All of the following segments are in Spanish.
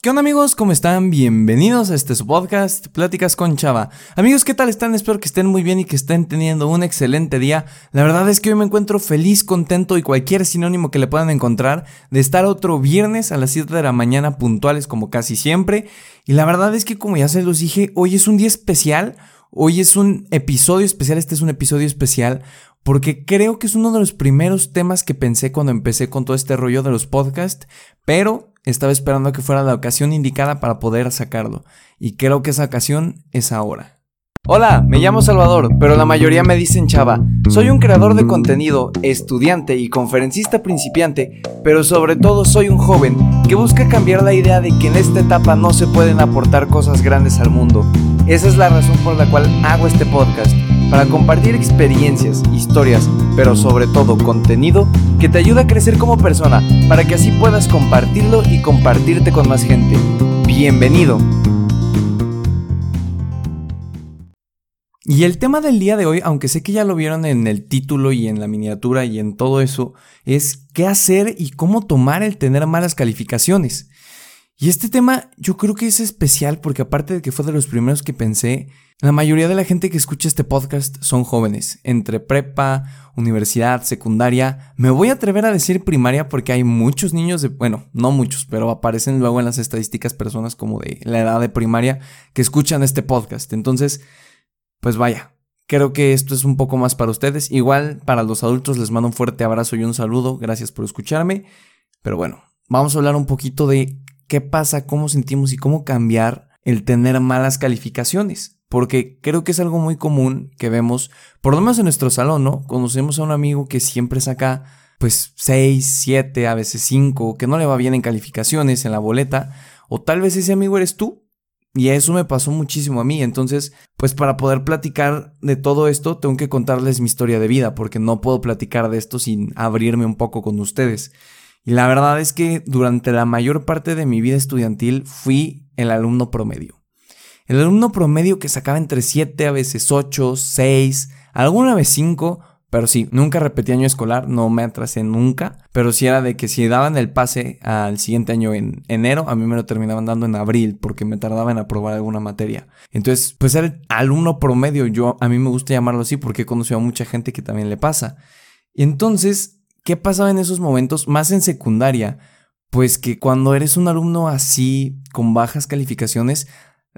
¿Qué onda amigos? ¿Cómo están? Bienvenidos a este su podcast, Pláticas con Chava. Amigos, ¿qué tal están? Espero que estén muy bien y que estén teniendo un excelente día. La verdad es que hoy me encuentro feliz, contento y cualquier sinónimo que le puedan encontrar de estar otro viernes a las 7 de la mañana puntuales como casi siempre. Y la verdad es que como ya se los dije, hoy es un día especial. Hoy es un episodio especial, este es un episodio especial porque creo que es uno de los primeros temas que pensé cuando empecé con todo este rollo de los podcasts, pero estaba esperando que fuera la ocasión indicada para poder sacarlo, y creo que esa ocasión es ahora. Hola, me llamo Salvador, pero la mayoría me dicen Chava. Soy un creador de contenido, estudiante y conferencista principiante, pero sobre todo soy un joven que busca cambiar la idea de que en esta etapa no se pueden aportar cosas grandes al mundo. Esa es la razón por la cual hago este podcast para compartir experiencias, historias, pero sobre todo contenido que te ayuda a crecer como persona, para que así puedas compartirlo y compartirte con más gente. Bienvenido. Y el tema del día de hoy, aunque sé que ya lo vieron en el título y en la miniatura y en todo eso, es qué hacer y cómo tomar el tener malas calificaciones. Y este tema yo creo que es especial porque aparte de que fue de los primeros que pensé, la mayoría de la gente que escucha este podcast son jóvenes, entre prepa, universidad, secundaria. Me voy a atrever a decir primaria porque hay muchos niños bueno, no muchos, pero aparecen luego en las estadísticas personas como de la edad de primaria que escuchan este podcast. Entonces, pues vaya, creo que esto es un poco más para ustedes. Igual para los adultos les mando un fuerte abrazo y un saludo. Gracias por escucharme. Pero bueno, vamos a hablar un poquito de qué pasa, cómo sentimos y cómo cambiar el tener malas calificaciones porque creo que es algo muy común que vemos, por lo menos en nuestro salón, ¿no? Conocemos a un amigo que siempre saca pues 6, 7, a veces 5, que no le va bien en calificaciones, en la boleta, o tal vez ese amigo eres tú. Y eso me pasó muchísimo a mí. Entonces, pues para poder platicar de todo esto, tengo que contarles mi historia de vida, porque no puedo platicar de esto sin abrirme un poco con ustedes. Y la verdad es que durante la mayor parte de mi vida estudiantil fui el alumno promedio. El alumno promedio que sacaba entre 7, a veces 8, 6, alguna vez 5, pero sí, nunca repetí año escolar, no me atrasé nunca, pero sí era de que si daban el pase al siguiente año en enero, a mí me lo terminaban dando en abril porque me tardaba en aprobar alguna materia. Entonces, pues era el alumno promedio, yo a mí me gusta llamarlo así porque he conocido a mucha gente que también le pasa. Y entonces, ¿qué pasaba en esos momentos? Más en secundaria, pues que cuando eres un alumno así, con bajas calificaciones,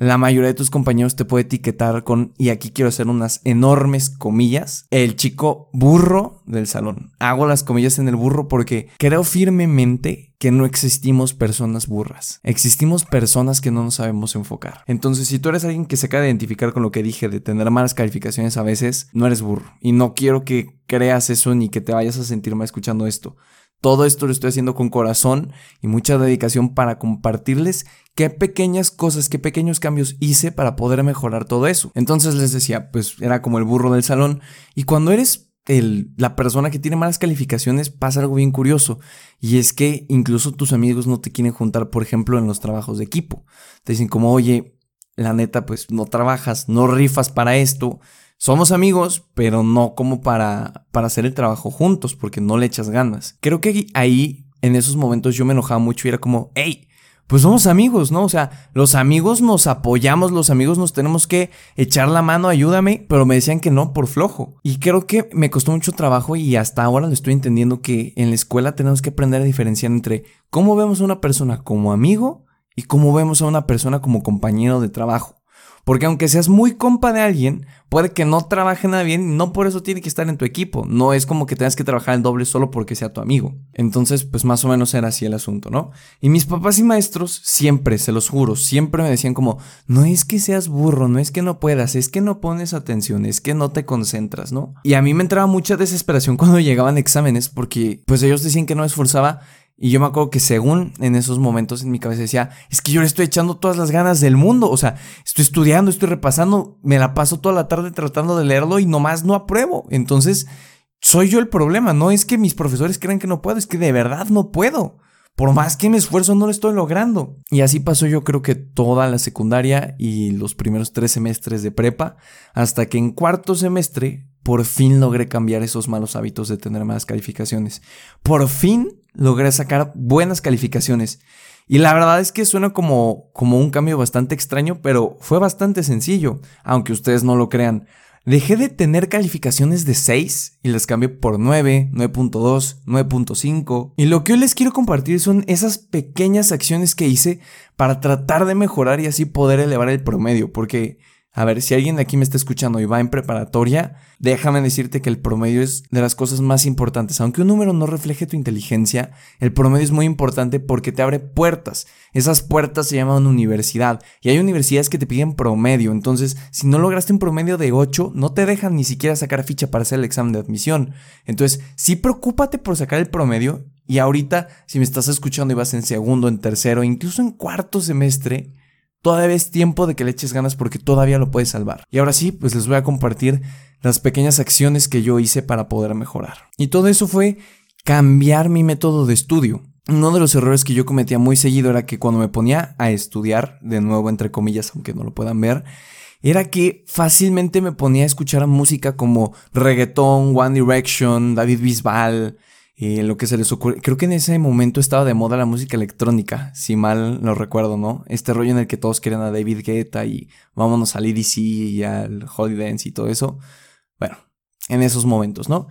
la mayoría de tus compañeros te puede etiquetar con, y aquí quiero hacer unas enormes comillas, el chico burro del salón. Hago las comillas en el burro porque creo firmemente que no existimos personas burras. Existimos personas que no nos sabemos enfocar. Entonces, si tú eres alguien que se acaba de identificar con lo que dije de tener malas calificaciones a veces, no eres burro. Y no quiero que creas eso ni que te vayas a sentir mal escuchando esto. Todo esto lo estoy haciendo con corazón y mucha dedicación para compartirles qué pequeñas cosas, qué pequeños cambios hice para poder mejorar todo eso. Entonces les decía, pues era como el burro del salón. Y cuando eres la persona que tiene malas calificaciones, pasa algo bien curioso. Y es que incluso tus amigos no te quieren juntar, por ejemplo, en los trabajos de equipo. Te dicen como, oye, la neta, pues no trabajas, no rifas para esto somos amigos, pero no como para, para hacer el trabajo juntos, porque no le echas ganas. Creo que ahí, en esos momentos, yo me enojaba mucho y era como, hey, pues somos amigos, ¿no? O sea, los amigos nos apoyamos, los amigos nos tenemos que echar la mano, ayúdame, pero me decían que no por flojo. Y creo que me costó mucho trabajo y hasta ahora lo estoy entendiendo que en la escuela tenemos que aprender a diferenciar entre cómo vemos a una persona como amigo y cómo vemos a una persona como compañero de trabajo. Porque aunque seas muy compa de alguien, puede que no trabaje nada bien y no por eso tiene que estar en tu equipo. No es como que tengas que trabajar el doble solo porque sea tu amigo. Entonces, pues más o menos era así el asunto, ¿no? Y mis papás y maestros siempre, se los juro, siempre me decían como, no es que seas burro, no es que no puedas, es que no pones atención, es que no te concentras, ¿no? Y a mí me entraba mucha desesperación cuando llegaban exámenes porque pues ellos decían que no me esforzaba y yo me acuerdo que según en esos momentos en mi cabeza decía, es que yo le estoy echando todas las ganas del mundo, o sea, estoy estudiando, estoy repasando, me la paso toda la tarde tratando de leerlo y nomás no apruebo. Entonces, soy yo el problema, no es que mis profesores crean que no puedo, es que de verdad no puedo. Por más que me esfuerzo no lo estoy logrando. Y así pasó yo creo que toda la secundaria y los primeros tres semestres de prepa, hasta que en cuarto semestre por fin logré cambiar esos malos hábitos de tener malas calificaciones. Por fin logré sacar buenas calificaciones. Y la verdad es que suena como, como un cambio bastante extraño, pero fue bastante sencillo, aunque ustedes no lo crean. Dejé de tener calificaciones de 6 y las cambié por 9, 9.2, 9.5. Y lo que hoy les quiero compartir son esas pequeñas acciones que hice para tratar de mejorar y así poder elevar el promedio, porque a ver, si alguien de aquí me está escuchando y va en preparatoria, déjame decirte que el promedio es de las cosas más importantes. Aunque un número no refleje tu inteligencia, el promedio es muy importante porque te abre puertas. Esas puertas se llaman universidad. Y hay universidades que te piden promedio. Entonces, si no lograste un promedio de 8, no te dejan ni siquiera sacar ficha para hacer el examen de admisión. Entonces, sí preocúpate por sacar el promedio. Y ahorita, si me estás escuchando y vas en segundo, en tercero, incluso en cuarto semestre, Todavía es tiempo de que le eches ganas porque todavía lo puedes salvar. Y ahora sí, pues les voy a compartir las pequeñas acciones que yo hice para poder mejorar. Y todo eso fue cambiar mi método de estudio. Uno de los errores que yo cometía muy seguido era que cuando me ponía a estudiar, de nuevo entre comillas, aunque no lo puedan ver, era que fácilmente me ponía a escuchar música como reggaeton, One Direction, David Bisbal, y lo que se les ocurre. Creo que en ese momento estaba de moda la música electrónica, si mal no recuerdo, ¿no? Este rollo en el que todos querían a David Guetta y vámonos al EDC y al Holy Dance y todo eso. Bueno, en esos momentos, ¿no?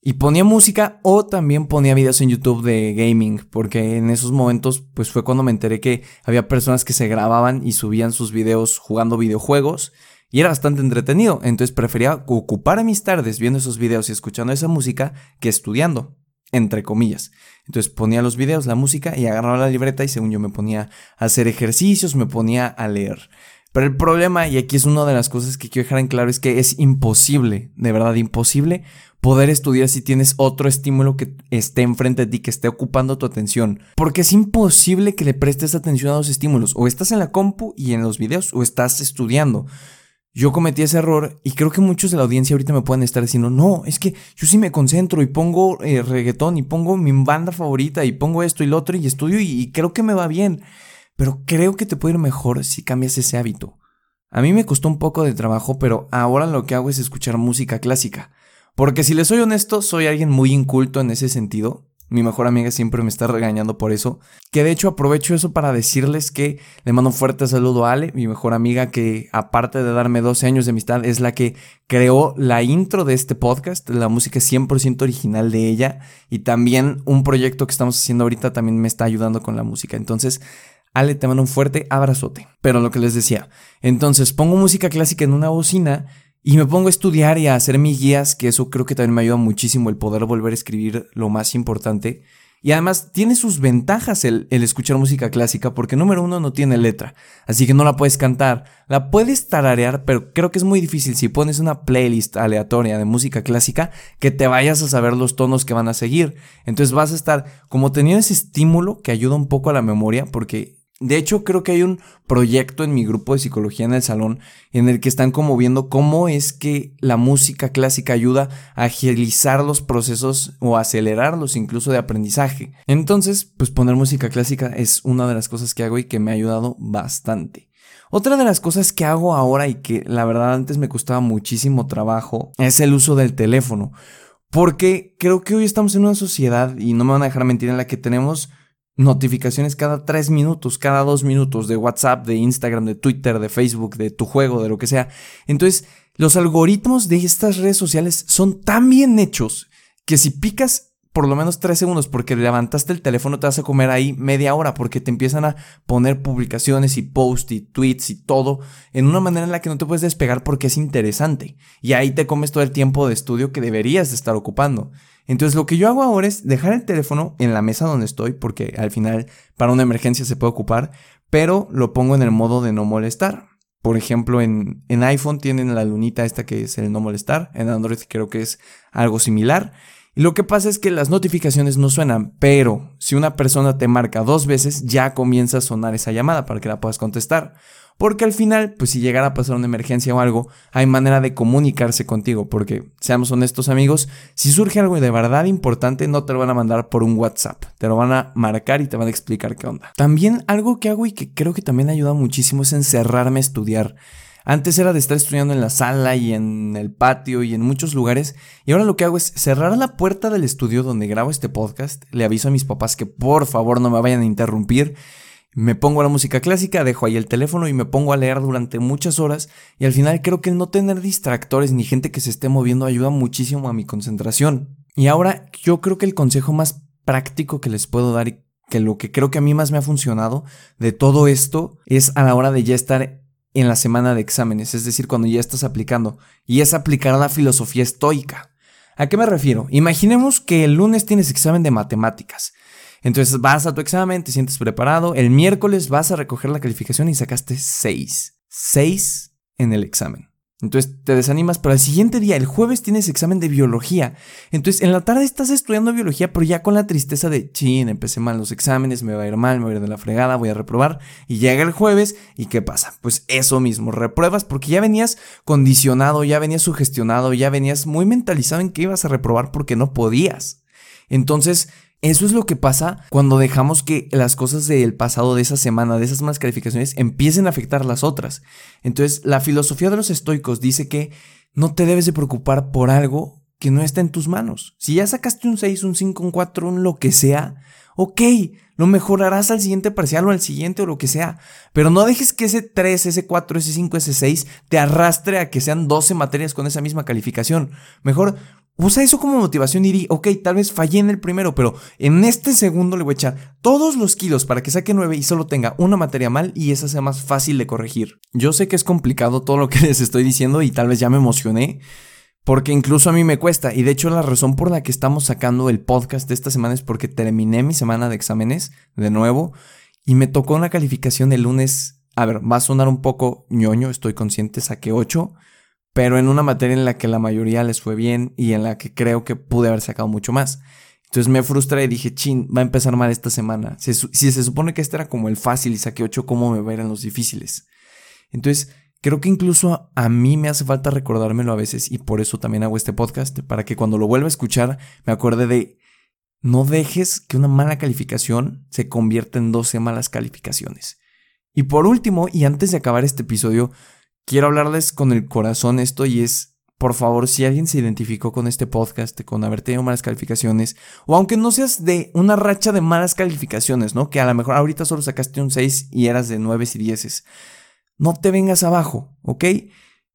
Y ponía música o también ponía videos en YouTube de gaming, porque en esos momentos pues fue cuando me enteré que había personas que se grababan y subían sus videos jugando videojuegos y era bastante entretenido, entonces prefería ocupar mis tardes viendo esos videos y escuchando esa música que estudiando entre comillas. Entonces ponía los videos, la música y agarraba la libreta y según yo me ponía a hacer ejercicios, me ponía a leer. Pero el problema, y aquí es una de las cosas que quiero dejar en claro, es que es imposible, de verdad imposible, poder estudiar si tienes otro estímulo que esté enfrente de ti, que esté ocupando tu atención. Porque es imposible que le prestes atención a los estímulos. O estás en la compu y en los videos, o estás estudiando yo cometí ese error y creo que muchos de la audiencia ahorita me pueden estar diciendo, no, es que yo sí me concentro y pongo eh, reggaetón y pongo mi banda favorita y pongo esto y lo otro y estudio y, y, creo que me va bien, pero creo que te puede ir mejor si cambias ese hábito. A mí me costó un poco de trabajo, pero ahora lo que hago es escuchar música clásica. Porque si les soy honesto, soy alguien muy inculto en ese sentido. Mi mejor amiga siempre me está regañando por eso. Que de hecho aprovecho eso para decirles que le mando un fuerte saludo a Ale, mi mejor amiga que aparte de darme 12 años de amistad es la que creó la intro de este podcast. La música es 100% original de ella. Y también un proyecto que estamos haciendo ahorita también me está ayudando con la música. Entonces... Ale, te mando un fuerte abrazote. Pero lo que les decía, entonces pongo música clásica en una bocina y me pongo a estudiar y a hacer mis guías, que eso creo que también me ayuda muchísimo el poder volver a escribir lo más importante. Y además tiene sus ventajas el, escuchar música clásica, porque número uno no tiene letra, así que no la puedes cantar. La puedes tararear, pero creo que es muy difícil si pones una playlist aleatoria de música clásica que te vayas a saber los tonos que van a seguir. Entonces vas a estar como teniendo ese estímulo que ayuda un poco a la memoria, porque de hecho, creo que hay un proyecto en mi grupo de psicología en el salón en el que están como viendo cómo es que la música clásica ayuda a agilizar los procesos o acelerarlos incluso de aprendizaje. Entonces, pues poner música clásica es una de las cosas que hago y que me ha ayudado bastante. Otra de las cosas que hago ahora y que la verdad antes me costaba muchísimo trabajo es el uso del teléfono. Porque creo que hoy estamos en una sociedad, y no me van a dejar mentir, en la que tenemos notificaciones cada tres minutos, cada dos minutos de WhatsApp, de Instagram, de Twitter, de Facebook, de tu juego, de lo que sea. Entonces, los algoritmos de estas redes sociales son tan bien hechos que si picas por lo menos tres segundos porque levantaste el teléfono te vas a comer ahí media hora porque te empiezan a poner publicaciones y posts y tweets y todo en una manera en la que no te puedes despegar porque es interesante y ahí te comes todo el tiempo de estudio que deberías de estar ocupando. Entonces lo que yo hago ahora es dejar el teléfono en la mesa donde estoy, porque al final para una emergencia se puede ocupar, pero lo pongo en el modo de no molestar. Por ejemplo, en, en iPhone tienen la lunita esta que es el no molestar, en Android creo que es algo similar. Y lo que pasa es que las notificaciones no suenan, pero si una persona te marca dos veces, ya comienza a sonar esa llamada para que la puedas contestar. Porque al final, pues si llegara a pasar una emergencia o algo, hay manera de comunicarse contigo. Porque, seamos honestos amigos, si surge algo de verdad importante, no te lo van a mandar por un WhatsApp. Te lo van a marcar y te van a explicar qué onda. También algo que hago y que creo que también ayuda muchísimo es encerrarme a estudiar. Antes era de estar estudiando en la sala y en el patio y en muchos lugares. Y ahora lo que hago es cerrar la puerta del estudio donde grabo este podcast. Le aviso a mis papás que por favor no me vayan a interrumpir Me pongo la música clásica, dejo ahí el teléfono y me pongo a leer durante muchas horas y al final creo que no tener distractores ni gente que se esté moviendo ayuda muchísimo a mi concentración. Y ahora yo creo que el consejo más práctico que les puedo dar y que lo que creo que a mí más me ha funcionado de todo esto es a la hora de ya estar en la semana de exámenes, es decir, cuando ya estás aplicando, y es aplicar la filosofía estoica. ¿A qué me refiero? Imaginemos que el lunes tienes examen de matemáticas. Entonces vas a tu examen, te sientes preparado, el miércoles vas a recoger la calificación y sacaste 6. 6 en el examen. Entonces te desanimas, pero al siguiente día, el jueves, tienes examen de biología. Entonces en la tarde estás estudiando biología, pero ya con la tristeza de, chin, empecé mal los exámenes, me va a ir mal, me voy a ir de la fregada, voy a reprobar. Y llega el jueves, ¿y qué pasa? Pues eso mismo, repruebas porque ya venías condicionado, ya venías sugestionado, ya venías muy mentalizado en que ibas a reprobar porque no podías. Entonces, eso es lo que pasa cuando dejamos que las cosas del pasado de esa semana, de esas malas calificaciones, empiecen a afectar las otras. Entonces, la filosofía de los estoicos dice que no te debes de preocupar por algo que no está en tus manos. Si ya sacaste un 6, un 5, un 4, un lo que sea, ok, lo mejorarás al siguiente parcial o al siguiente o lo que sea. Pero no dejes que ese 3, ese 4, ese 5, ese 6 te arrastre a que sean 12 materias con esa misma calificación. Mejor Usa eso como motivación y di, ok, tal vez fallé en el primero, pero en este segundo le voy a echar todos los kilos para que saque 9 y solo tenga una materia mal y esa sea más fácil de corregir. Yo sé que es complicado todo lo que les estoy diciendo y tal vez ya me emocioné, porque incluso a mí me cuesta. Y de hecho la razón por la que estamos sacando el podcast de esta semana es porque terminé mi semana de exámenes de nuevo y me tocó una calificación el lunes. A ver, va a sonar un poco ñoño, estoy consciente, saqué 8 pero en una materia en la que la mayoría les fue bien y en la que creo que pude haber sacado mucho más. Entonces me frustré y dije, chin, va a empezar mal esta semana. Si, se supone que este era como el fácil y saqué 8, ¿cómo me en los difíciles? Entonces, creo que incluso a mí me hace falta recordármelo a veces y por eso también hago este podcast, para que cuando lo vuelva a escuchar me acuerde de, no dejes que una mala calificación se convierta en 12 malas calificaciones. Y por último, y antes de acabar este episodio, quiero hablarles con el corazón esto y es, por favor, si alguien se identificó con este podcast, con haber tenido malas calificaciones, o aunque no seas de una racha de malas calificaciones, ¿no? Que a lo mejor ahorita solo sacaste un 6 y eras de 9 y 10. No te vengas abajo, ¿ok?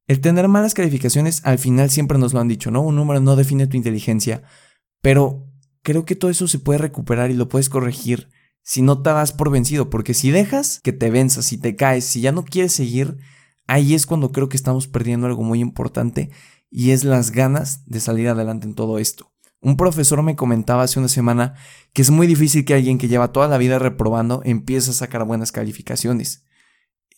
El tener malas calificaciones al final siempre nos lo han dicho, ¿no? Un número no define tu inteligencia, pero creo que todo eso se puede recuperar y lo puedes corregir si no te das por vencido, porque si dejas que te venzas, si te caes, si ya no quieres seguir, ahí es cuando creo que estamos perdiendo algo muy importante y es las ganas de salir adelante en todo esto. Un profesor me comentaba hace una semana que es muy difícil que alguien que lleva toda la vida reprobando empiece a sacar buenas calificaciones.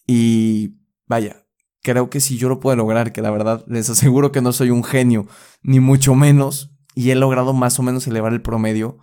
Y vaya, creo que si yo lo puedo lograr, que la verdad les aseguro que no soy un genio, ni mucho menos, y he logrado más o menos elevar el promedio,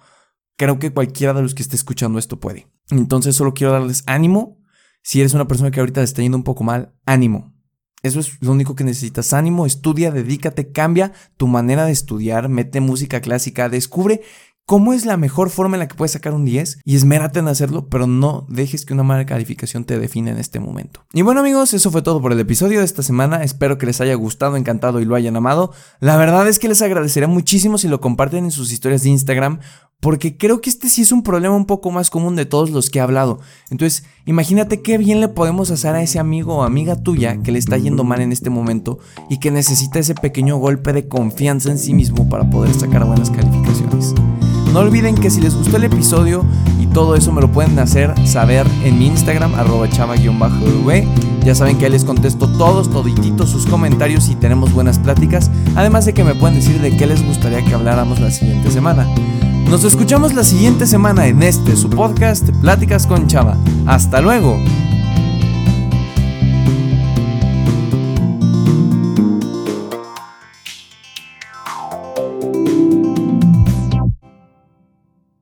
creo que cualquiera de los que esté escuchando esto puede. Entonces solo quiero darles ánimo si eres una persona que ahorita le está yendo un poco mal, ánimo. Eso es lo único que necesitas. Ánimo, estudia, dedícate, cambia tu manera de estudiar, mete música clásica, descubre cómo es la mejor forma en la que puedes sacar un 10 y esmérate en hacerlo, pero no dejes que una mala calificación te define en este momento. Y bueno amigos, eso fue todo por el episodio de esta semana. Espero que les haya gustado, encantado y lo hayan amado. La verdad es que les agradecería muchísimo si lo comparten en sus historias de Instagram porque creo que este sí es un problema un poco más común de todos los que he hablado. Entonces, imagínate qué bien le podemos hacer a ese amigo o amiga tuya que le está yendo mal en este momento y que necesita ese pequeño golpe de confianza en sí mismo para poder sacar buenas calificaciones. No olviden que si les gustó el episodio y todo eso me lo pueden hacer saber en mi Instagram, arroba chava-v. Ya saben que ahí les contesto todos, todititos sus comentarios y tenemos buenas pláticas. Además de que me pueden decir de qué les gustaría que habláramos la siguiente semana. Nos escuchamos la siguiente semana en este, su podcast, Pláticas con Chava. Hasta luego.